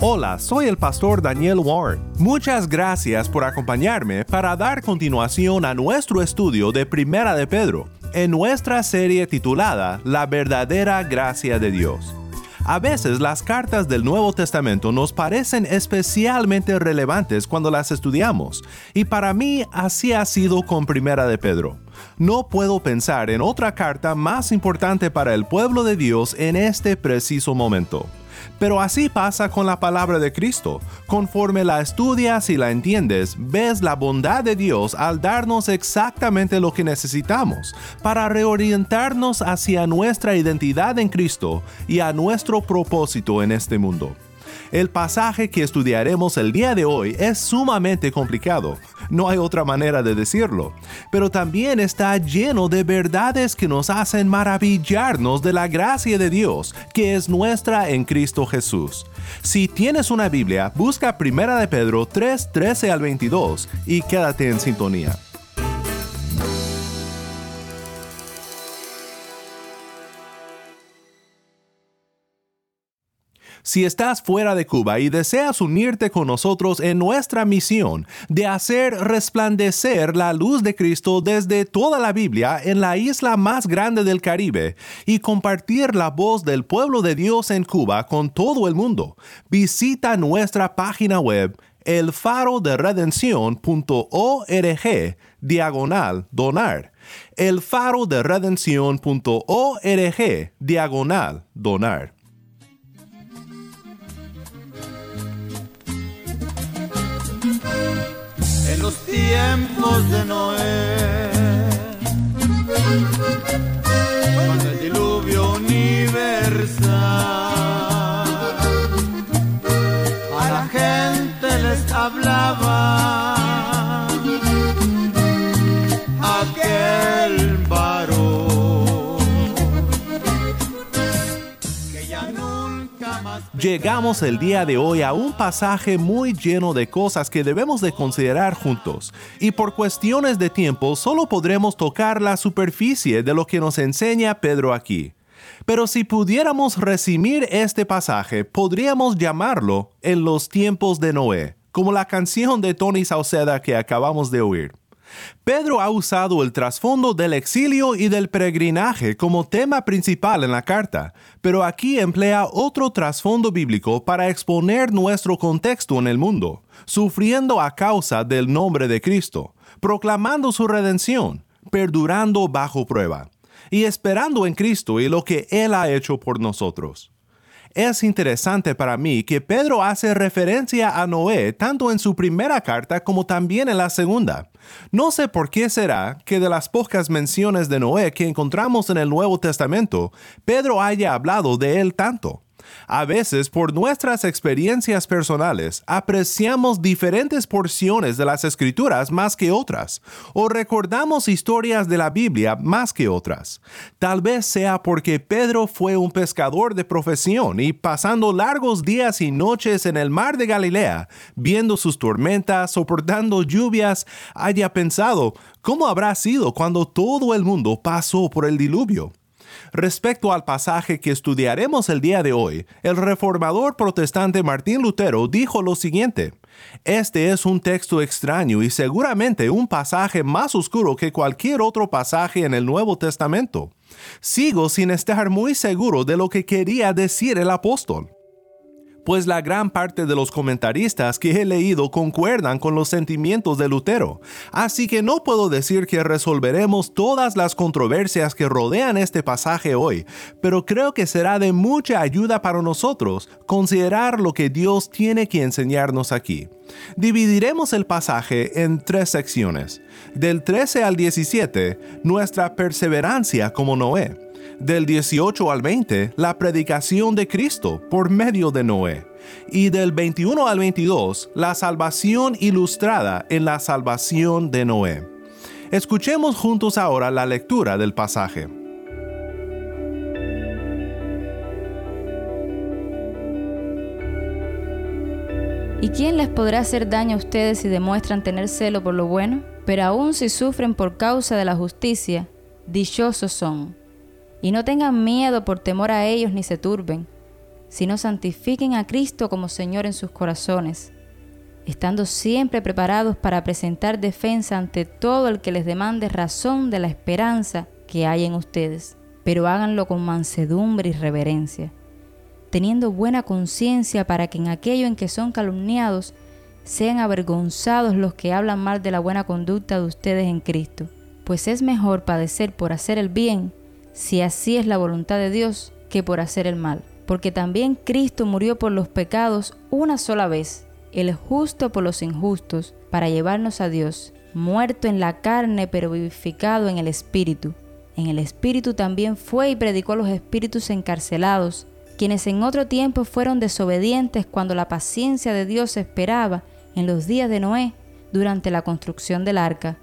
Hola, soy el pastor Daniel Warren. Muchas gracias por acompañarme para dar continuación a nuestro estudio de Primera de Pedro, en nuestra serie titulada La verdadera gracia de Dios. A veces las cartas del Nuevo Testamento nos parecen especialmente relevantes cuando las estudiamos, y para mí así ha sido con Primera de Pedro. No puedo pensar en otra carta más importante para el pueblo de Dios en este preciso momento. Pero así pasa con la palabra de Cristo. Conforme la estudias y la entiendes, ves la bondad de Dios al darnos exactamente lo que necesitamos para reorientarnos hacia nuestra identidad en Cristo y a nuestro propósito en este mundo. El pasaje que estudiaremos el día de hoy es sumamente complicado, no hay otra manera de decirlo, pero también está lleno de verdades que nos hacen maravillarnos de la gracia de Dios que es nuestra en Cristo Jesús. Si tienes una Biblia, busca 1 de Pedro 3, 13 al 22 y quédate en sintonía. Si estás fuera de Cuba y deseas unirte con nosotros en nuestra misión de hacer resplandecer la luz de Cristo desde toda la Biblia en la isla más grande del Caribe y compartir la voz del pueblo de Dios en Cuba con todo el mundo, visita nuestra página web elfaroderedención.org diagonal donar. elfaroderedención.org diagonal donar. Los tiempos de Noé. Cuando el diluvio universal a la gente les hablaba. Llegamos el día de hoy a un pasaje muy lleno de cosas que debemos de considerar juntos, y por cuestiones de tiempo solo podremos tocar la superficie de lo que nos enseña Pedro aquí. Pero si pudiéramos resumir este pasaje, podríamos llamarlo en los tiempos de Noé, como la canción de Tony Sauceda que acabamos de oír. Pedro ha usado el trasfondo del exilio y del peregrinaje como tema principal en la carta, pero aquí emplea otro trasfondo bíblico para exponer nuestro contexto en el mundo, sufriendo a causa del nombre de Cristo, proclamando su redención, perdurando bajo prueba, y esperando en Cristo y lo que Él ha hecho por nosotros. Es interesante para mí que Pedro hace referencia a Noé tanto en su primera carta como también en la segunda. No sé por qué será que de las pocas menciones de Noé que encontramos en el Nuevo Testamento, Pedro haya hablado de él tanto. A veces, por nuestras experiencias personales, apreciamos diferentes porciones de las escrituras más que otras, o recordamos historias de la Biblia más que otras. Tal vez sea porque Pedro fue un pescador de profesión y pasando largos días y noches en el mar de Galilea, viendo sus tormentas, soportando lluvias, haya pensado, ¿cómo habrá sido cuando todo el mundo pasó por el diluvio? Respecto al pasaje que estudiaremos el día de hoy, el reformador protestante Martín Lutero dijo lo siguiente, Este es un texto extraño y seguramente un pasaje más oscuro que cualquier otro pasaje en el Nuevo Testamento. Sigo sin estar muy seguro de lo que quería decir el apóstol pues la gran parte de los comentaristas que he leído concuerdan con los sentimientos de Lutero, así que no puedo decir que resolveremos todas las controversias que rodean este pasaje hoy, pero creo que será de mucha ayuda para nosotros considerar lo que Dios tiene que enseñarnos aquí. Dividiremos el pasaje en tres secciones. Del 13 al 17, nuestra perseverancia como Noé. Del 18 al 20, la predicación de Cristo por medio de Noé. Y del 21 al 22, la salvación ilustrada en la salvación de Noé. Escuchemos juntos ahora la lectura del pasaje. ¿Y quién les podrá hacer daño a ustedes si demuestran tener celo por lo bueno? Pero aun si sufren por causa de la justicia, dichosos son. Y no tengan miedo por temor a ellos ni se turben, sino santifiquen a Cristo como Señor en sus corazones, estando siempre preparados para presentar defensa ante todo el que les demande razón de la esperanza que hay en ustedes, pero háganlo con mansedumbre y reverencia teniendo buena conciencia para que en aquello en que son calumniados sean avergonzados los que hablan mal de la buena conducta de ustedes en Cristo. Pues es mejor padecer por hacer el bien, si así es la voluntad de Dios, que por hacer el mal. Porque también Cristo murió por los pecados una sola vez, el justo por los injustos, para llevarnos a Dios, muerto en la carne pero vivificado en el Espíritu. En el Espíritu también fue y predicó a los espíritus encarcelados, quienes en otro tiempo fueron desobedientes cuando la paciencia de Dios esperaba en los días de Noé durante la construcción del arca,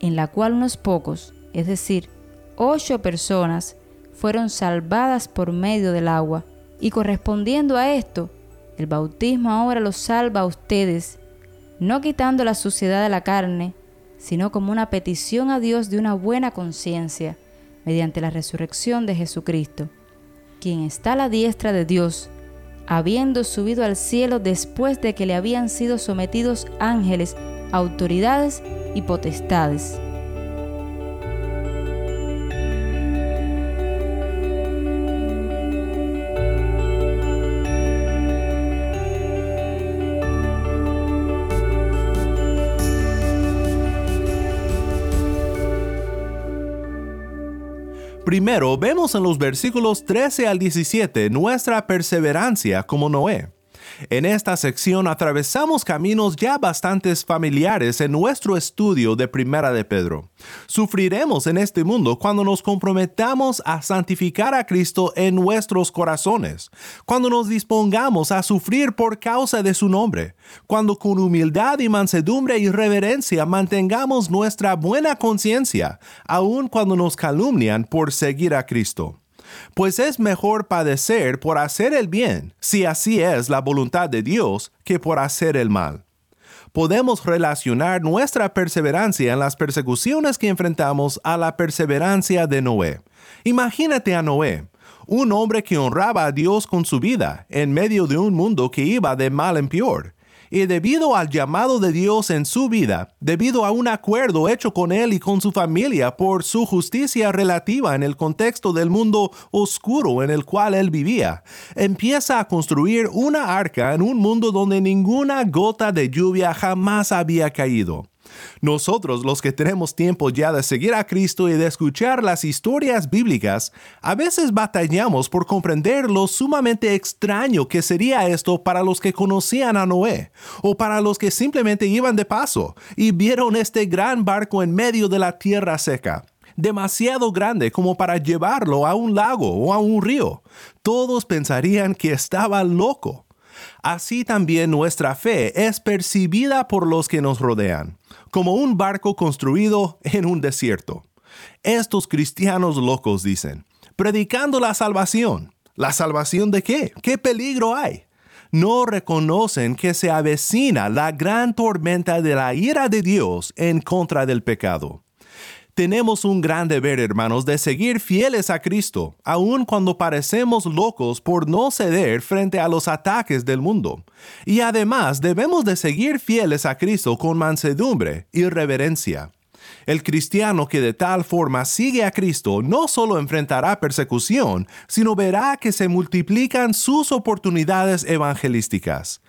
en la cual unos pocos, es decir, ocho personas, fueron salvadas por medio del agua. Y correspondiendo a esto, el bautismo ahora los salva a ustedes, no quitando la suciedad de la carne, sino como una petición a Dios de una buena conciencia, mediante la resurrección de Jesucristo quien está a la diestra de Dios, habiendo subido al cielo después de que le habían sido sometidos ángeles, autoridades y potestades. Primero, vemos en los versículos 13 al 17 nuestra perseverancia como Noé. En esta sección atravesamos caminos ya bastante familiares en nuestro estudio de Primera de Pedro. Sufriremos en este mundo cuando nos comprometamos a santificar a Cristo en nuestros corazones, cuando nos dispongamos a sufrir por causa de su nombre, cuando con humildad y mansedumbre y reverencia mantengamos nuestra buena conciencia, aun cuando nos calumnian por seguir a Cristo pues es mejor padecer por hacer el bien, si así es la voluntad de Dios, que por hacer el mal. Podemos relacionar nuestra perseverancia en las persecuciones que enfrentamos a la perseverancia de Noé. Imagínate a Noé, un hombre que honraba a Dios con su vida en medio de un mundo que iba de mal en peor y debido al llamado de Dios en su vida, debido a un acuerdo hecho con él y con su familia por su justicia relativa en el contexto del mundo oscuro en el cual él vivía, empieza a construir una arca en un mundo donde ninguna gota de lluvia jamás había caído. Nosotros, los que tenemos tiempo ya de seguir a Cristo y de escuchar las historias bíblicas, a veces batallamos por comprender lo sumamente extraño que sería esto para los que conocían a Noé, o para los que simplemente iban de paso y vieron este gran barco en medio de la tierra seca demasiado grande como para llevarlo a un lago o a un río. Todos pensarían que estaba loco. Así también nuestra fe es percibida por los que nos rodean como un barco construido en un desierto. Estos cristianos locos dicen, predicando la salvación. ¿La salvación de qué? ¿Qué peligro hay? No reconocen que se avecina la gran tormenta de la ira de Dios en contra del pecado. Tenemos un gran deber, hermanos, de seguir fieles a Cristo, aun cuando parecemos locos por no ceder frente a los ataques del mundo. Y además debemos de seguir fieles a Cristo con mansedumbre y reverencia. El cristiano que de tal forma sigue a Cristo no solo enfrentará persecución, sino verá que se multiplican sus oportunidades evangelísticas.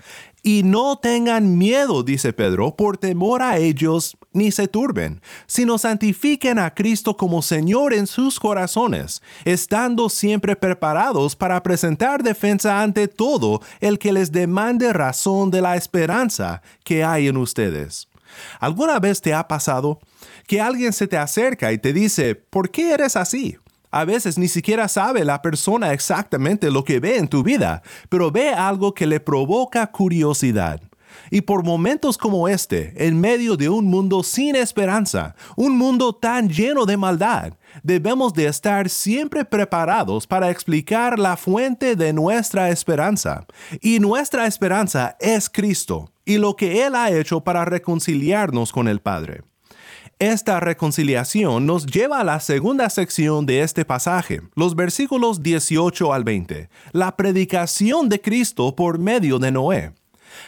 Y no tengan miedo, dice Pedro, por temor a ellos, ni se turben, sino santifiquen a Cristo como Señor en sus corazones, estando siempre preparados para presentar defensa ante todo el que les demande razón de la esperanza que hay en ustedes. ¿Alguna vez te ha pasado que alguien se te acerca y te dice, ¿por qué eres así? A veces ni siquiera sabe la persona exactamente lo que ve en tu vida, pero ve algo que le provoca curiosidad. Y por momentos como este, en medio de un mundo sin esperanza, un mundo tan lleno de maldad, debemos de estar siempre preparados para explicar la fuente de nuestra esperanza. Y nuestra esperanza es Cristo y lo que Él ha hecho para reconciliarnos con el Padre. Esta reconciliación nos lleva a la segunda sección de este pasaje, los versículos 18 al 20, la predicación de Cristo por medio de Noé.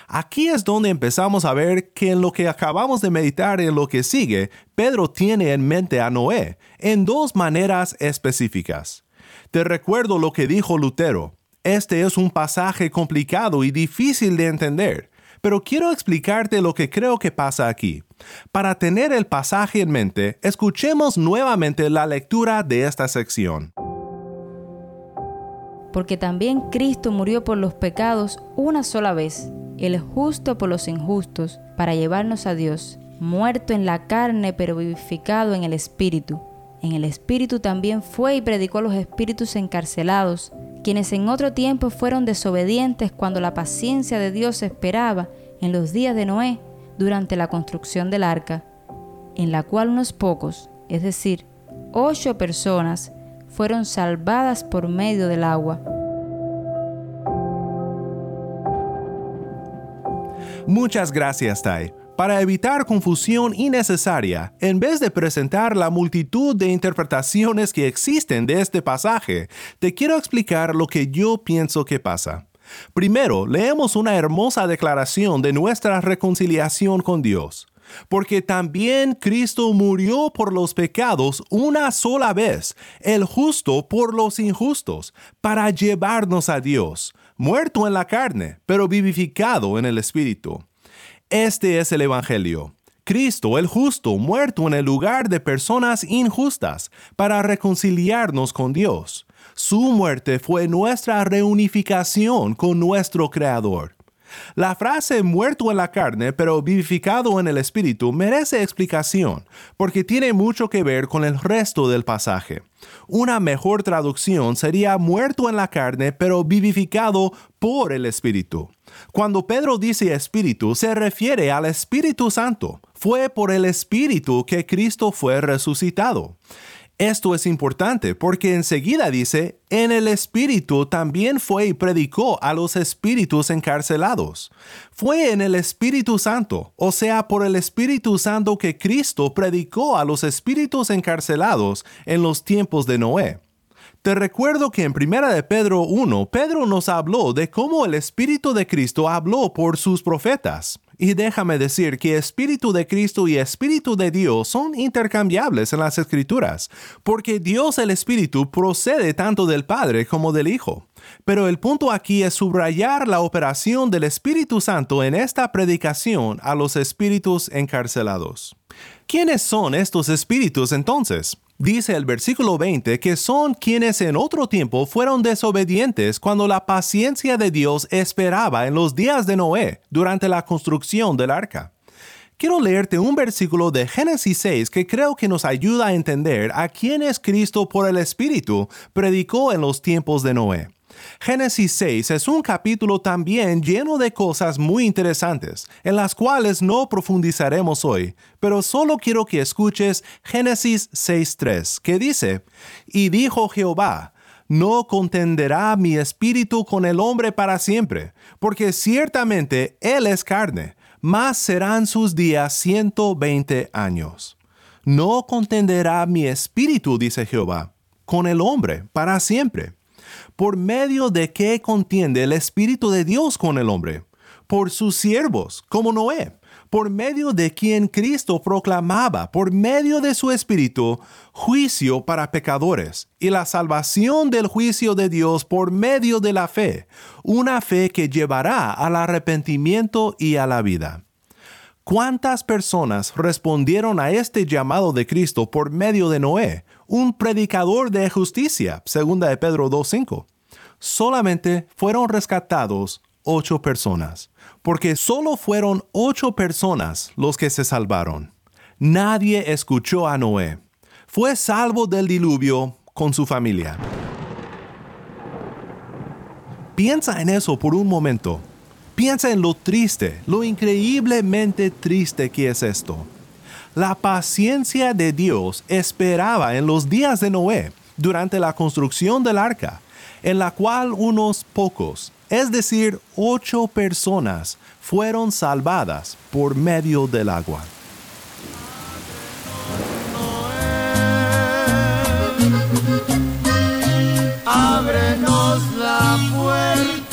Aquí es donde empezamos a ver que en lo que acabamos de meditar en lo que sigue, Pedro tiene en mente a Noé en dos maneras específicas. Te recuerdo lo que dijo Lutero. Este es un pasaje complicado y difícil de entender, pero quiero explicarte lo que creo que pasa aquí. Para tener el pasaje en mente, escuchemos nuevamente la lectura de esta sección porque también Cristo murió por los pecados una sola vez, el justo por los injustos, para llevarnos a Dios, muerto en la carne pero vivificado en el Espíritu. En el Espíritu también fue y predicó a los espíritus encarcelados, quienes en otro tiempo fueron desobedientes cuando la paciencia de Dios esperaba en los días de Noé durante la construcción del arca, en la cual unos pocos, es decir, ocho personas, fueron salvadas por medio del agua. Muchas gracias, Tai. Para evitar confusión innecesaria, en vez de presentar la multitud de interpretaciones que existen de este pasaje, te quiero explicar lo que yo pienso que pasa. Primero, leemos una hermosa declaración de nuestra reconciliación con Dios porque también Cristo murió por los pecados una sola vez, el justo por los injustos, para llevarnos a Dios, muerto en la carne, pero vivificado en el Espíritu. Este es el Evangelio. Cristo el justo muerto en el lugar de personas injustas para reconciliarnos con Dios. Su muerte fue nuestra reunificación con nuestro Creador. La frase muerto en la carne pero vivificado en el espíritu merece explicación porque tiene mucho que ver con el resto del pasaje. Una mejor traducción sería muerto en la carne pero vivificado por el espíritu. Cuando Pedro dice espíritu se refiere al Espíritu Santo. Fue por el espíritu que Cristo fue resucitado. Esto es importante porque enseguida dice, en el Espíritu también fue y predicó a los espíritus encarcelados. Fue en el Espíritu Santo, o sea, por el Espíritu Santo que Cristo predicó a los espíritus encarcelados en los tiempos de Noé. Te recuerdo que en 1 de Pedro 1, Pedro nos habló de cómo el Espíritu de Cristo habló por sus profetas. Y déjame decir que Espíritu de Cristo y Espíritu de Dios son intercambiables en las Escrituras, porque Dios el Espíritu procede tanto del Padre como del Hijo. Pero el punto aquí es subrayar la operación del Espíritu Santo en esta predicación a los espíritus encarcelados. ¿Quiénes son estos espíritus entonces? Dice el versículo 20 que son quienes en otro tiempo fueron desobedientes cuando la paciencia de Dios esperaba en los días de Noé durante la construcción del arca. Quiero leerte un versículo de Génesis 6 que creo que nos ayuda a entender a quienes Cristo por el Espíritu predicó en los tiempos de Noé. Génesis 6 es un capítulo también lleno de cosas muy interesantes, en las cuales no profundizaremos hoy, pero solo quiero que escuches Génesis 6.3, que dice, Y dijo Jehová, no contenderá mi espíritu con el hombre para siempre, porque ciertamente él es carne, mas serán sus días ciento veinte años. No contenderá mi espíritu, dice Jehová, con el hombre para siempre por medio de qué contiende el Espíritu de Dios con el hombre, por sus siervos, como Noé, por medio de quien Cristo proclamaba, por medio de su Espíritu, juicio para pecadores y la salvación del juicio de Dios por medio de la fe, una fe que llevará al arrepentimiento y a la vida. ¿Cuántas personas respondieron a este llamado de Cristo por medio de Noé, un predicador de justicia, segunda de Pedro 2.5? Solamente fueron rescatados ocho personas, porque solo fueron ocho personas los que se salvaron. Nadie escuchó a Noé. Fue salvo del diluvio con su familia. Piensa en eso por un momento. Piensa en lo triste, lo increíblemente triste que es esto. La paciencia de Dios esperaba en los días de Noé, durante la construcción del arca, en la cual unos pocos, es decir, ocho personas, fueron salvadas por medio del agua. Ábrenos la puerta.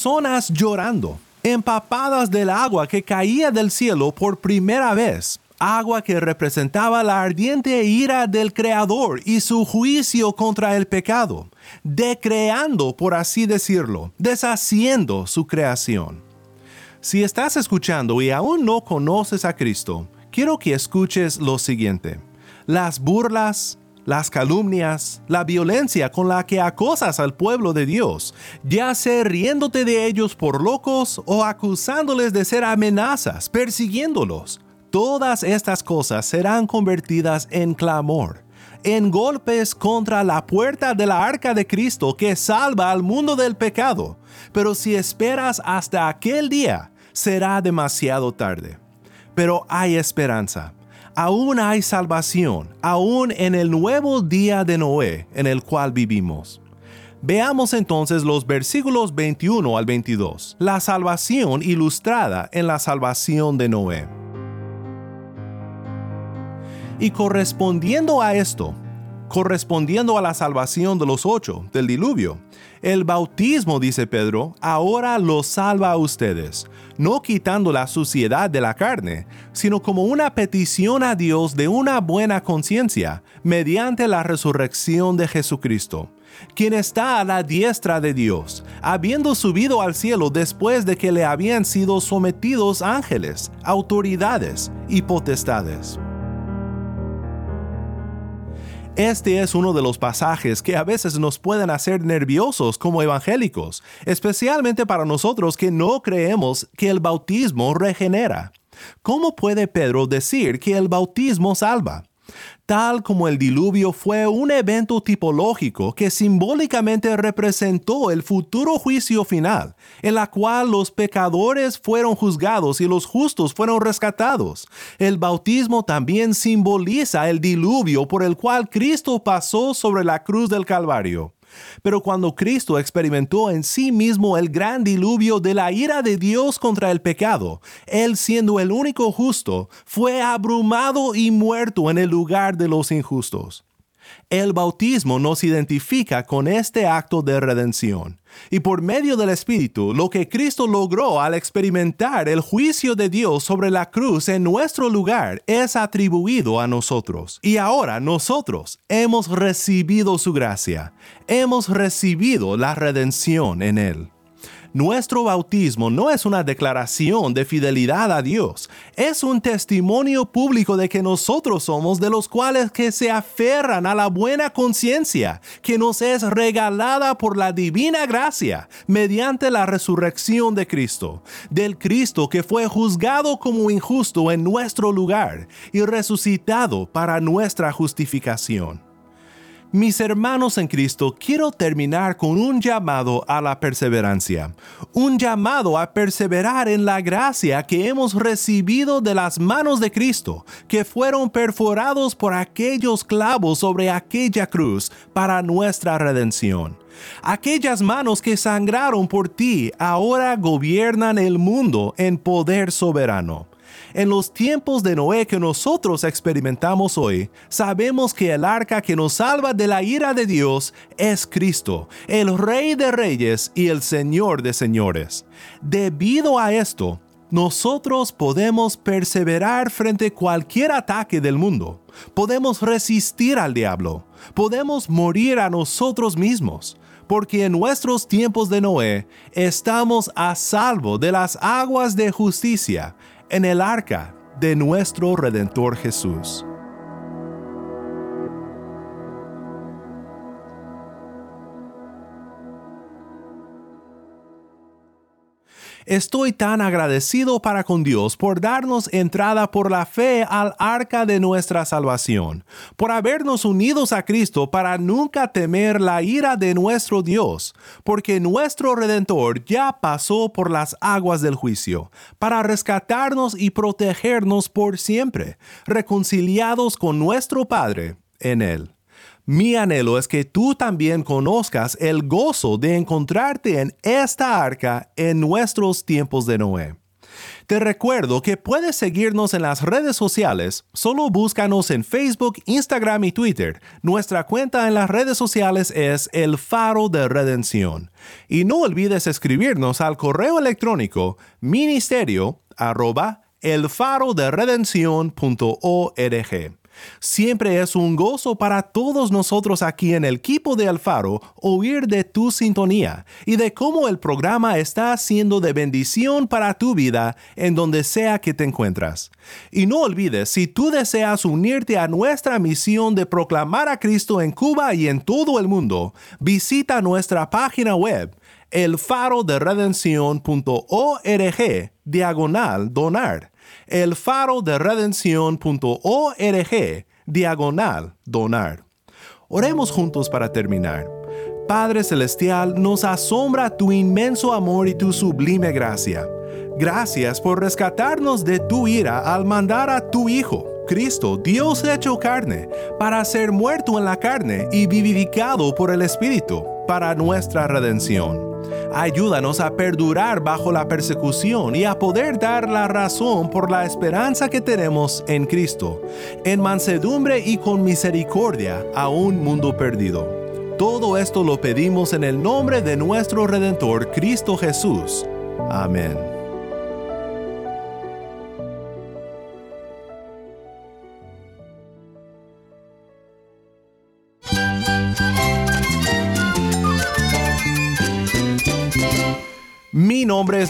Personas llorando, empapadas del agua que caía del cielo por primera vez, agua que representaba la ardiente ira del Creador y su juicio contra el pecado, decreando, por así decirlo, deshaciendo su creación. Si estás escuchando y aún no conoces a Cristo, quiero que escuches lo siguiente. Las burlas, las calumnias, la violencia con la que acosas al pueblo de Dios, ya sea riéndote de ellos por locos o acusándoles de ser amenazas, persiguiéndolos, todas estas cosas serán convertidas en clamor, en golpes contra la puerta de la arca de Cristo que salva al mundo del pecado. Pero si esperas hasta aquel día, será demasiado tarde. Pero hay esperanza aún hay salvación, aún en el nuevo día de Noé en el cual vivimos. Veamos entonces los versículos 21 al 22, la salvación ilustrada en la salvación de Noé. Y correspondiendo a esto, correspondiendo a la salvación de los ocho del diluvio, el bautismo, dice Pedro, ahora los salva a ustedes, no quitando la suciedad de la carne, sino como una petición a Dios de una buena conciencia, mediante la resurrección de Jesucristo, quien está a la diestra de Dios, habiendo subido al cielo después de que le habían sido sometidos ángeles, autoridades y potestades. Este es uno de los pasajes que a veces nos pueden hacer nerviosos como evangélicos, especialmente para nosotros que no creemos que el bautismo regenera. ¿Cómo puede Pedro decir que el bautismo salva? Tal como el diluvio fue un evento tipológico que simbólicamente representó el futuro juicio final, en la cual los pecadores fueron juzgados y los justos fueron rescatados. El bautismo también simboliza el diluvio por el cual Cristo pasó sobre la cruz del Calvario. Pero cuando Cristo experimentó en sí mismo el gran diluvio de la ira de Dios contra el pecado, Él siendo el único justo, fue abrumado y muerto en el lugar de los injustos. El bautismo nos identifica con este acto de redención. Y por medio del Espíritu, lo que Cristo logró al experimentar el juicio de Dios sobre la cruz en nuestro lugar es atribuido a nosotros. Y ahora nosotros hemos recibido su gracia, hemos recibido la redención en Él. Nuestro bautismo no es una declaración de fidelidad a Dios, es un testimonio público de que nosotros somos de los cuales que se aferran a la buena conciencia que nos es regalada por la divina gracia mediante la resurrección de Cristo, del Cristo que fue juzgado como injusto en nuestro lugar y resucitado para nuestra justificación. Mis hermanos en Cristo, quiero terminar con un llamado a la perseverancia, un llamado a perseverar en la gracia que hemos recibido de las manos de Cristo, que fueron perforados por aquellos clavos sobre aquella cruz para nuestra redención. Aquellas manos que sangraron por ti ahora gobiernan el mundo en poder soberano. En los tiempos de Noé que nosotros experimentamos hoy, sabemos que el arca que nos salva de la ira de Dios es Cristo, el Rey de Reyes y el Señor de Señores. Debido a esto, nosotros podemos perseverar frente a cualquier ataque del mundo. Podemos resistir al diablo. Podemos morir a nosotros mismos porque en nuestros tiempos de Noé estamos a salvo de las aguas de justicia en el arca de nuestro Redentor Jesús. Estoy tan agradecido para con Dios por darnos entrada por la fe al arca de nuestra salvación, por habernos unidos a Cristo para nunca temer la ira de nuestro Dios, porque nuestro Redentor ya pasó por las aguas del juicio, para rescatarnos y protegernos por siempre, reconciliados con nuestro Padre en Él. Mi anhelo es que tú también conozcas el gozo de encontrarte en esta arca en nuestros tiempos de Noé. Te recuerdo que puedes seguirnos en las redes sociales. Solo búscanos en Facebook, Instagram y Twitter. Nuestra cuenta en las redes sociales es El Faro de Redención. Y no olvides escribirnos al correo electrónico ministerio arroba elfaroderedención.org. Siempre es un gozo para todos nosotros aquí en el equipo de Alfaro oír de tu sintonía y de cómo el programa está siendo de bendición para tu vida en donde sea que te encuentras. Y no olvides, si tú deseas unirte a nuestra misión de proclamar a Cristo en Cuba y en todo el mundo, visita nuestra página web elfaroderedención.org diagonal donar el faro de redención.org diagonal donar. Oremos juntos para terminar. Padre Celestial, nos asombra tu inmenso amor y tu sublime gracia. Gracias por rescatarnos de tu ira al mandar a tu Hijo, Cristo, Dios hecho carne, para ser muerto en la carne y vivificado por el Espíritu, para nuestra redención. Ayúdanos a perdurar bajo la persecución y a poder dar la razón por la esperanza que tenemos en Cristo, en mansedumbre y con misericordia a un mundo perdido. Todo esto lo pedimos en el nombre de nuestro Redentor Cristo Jesús. Amén.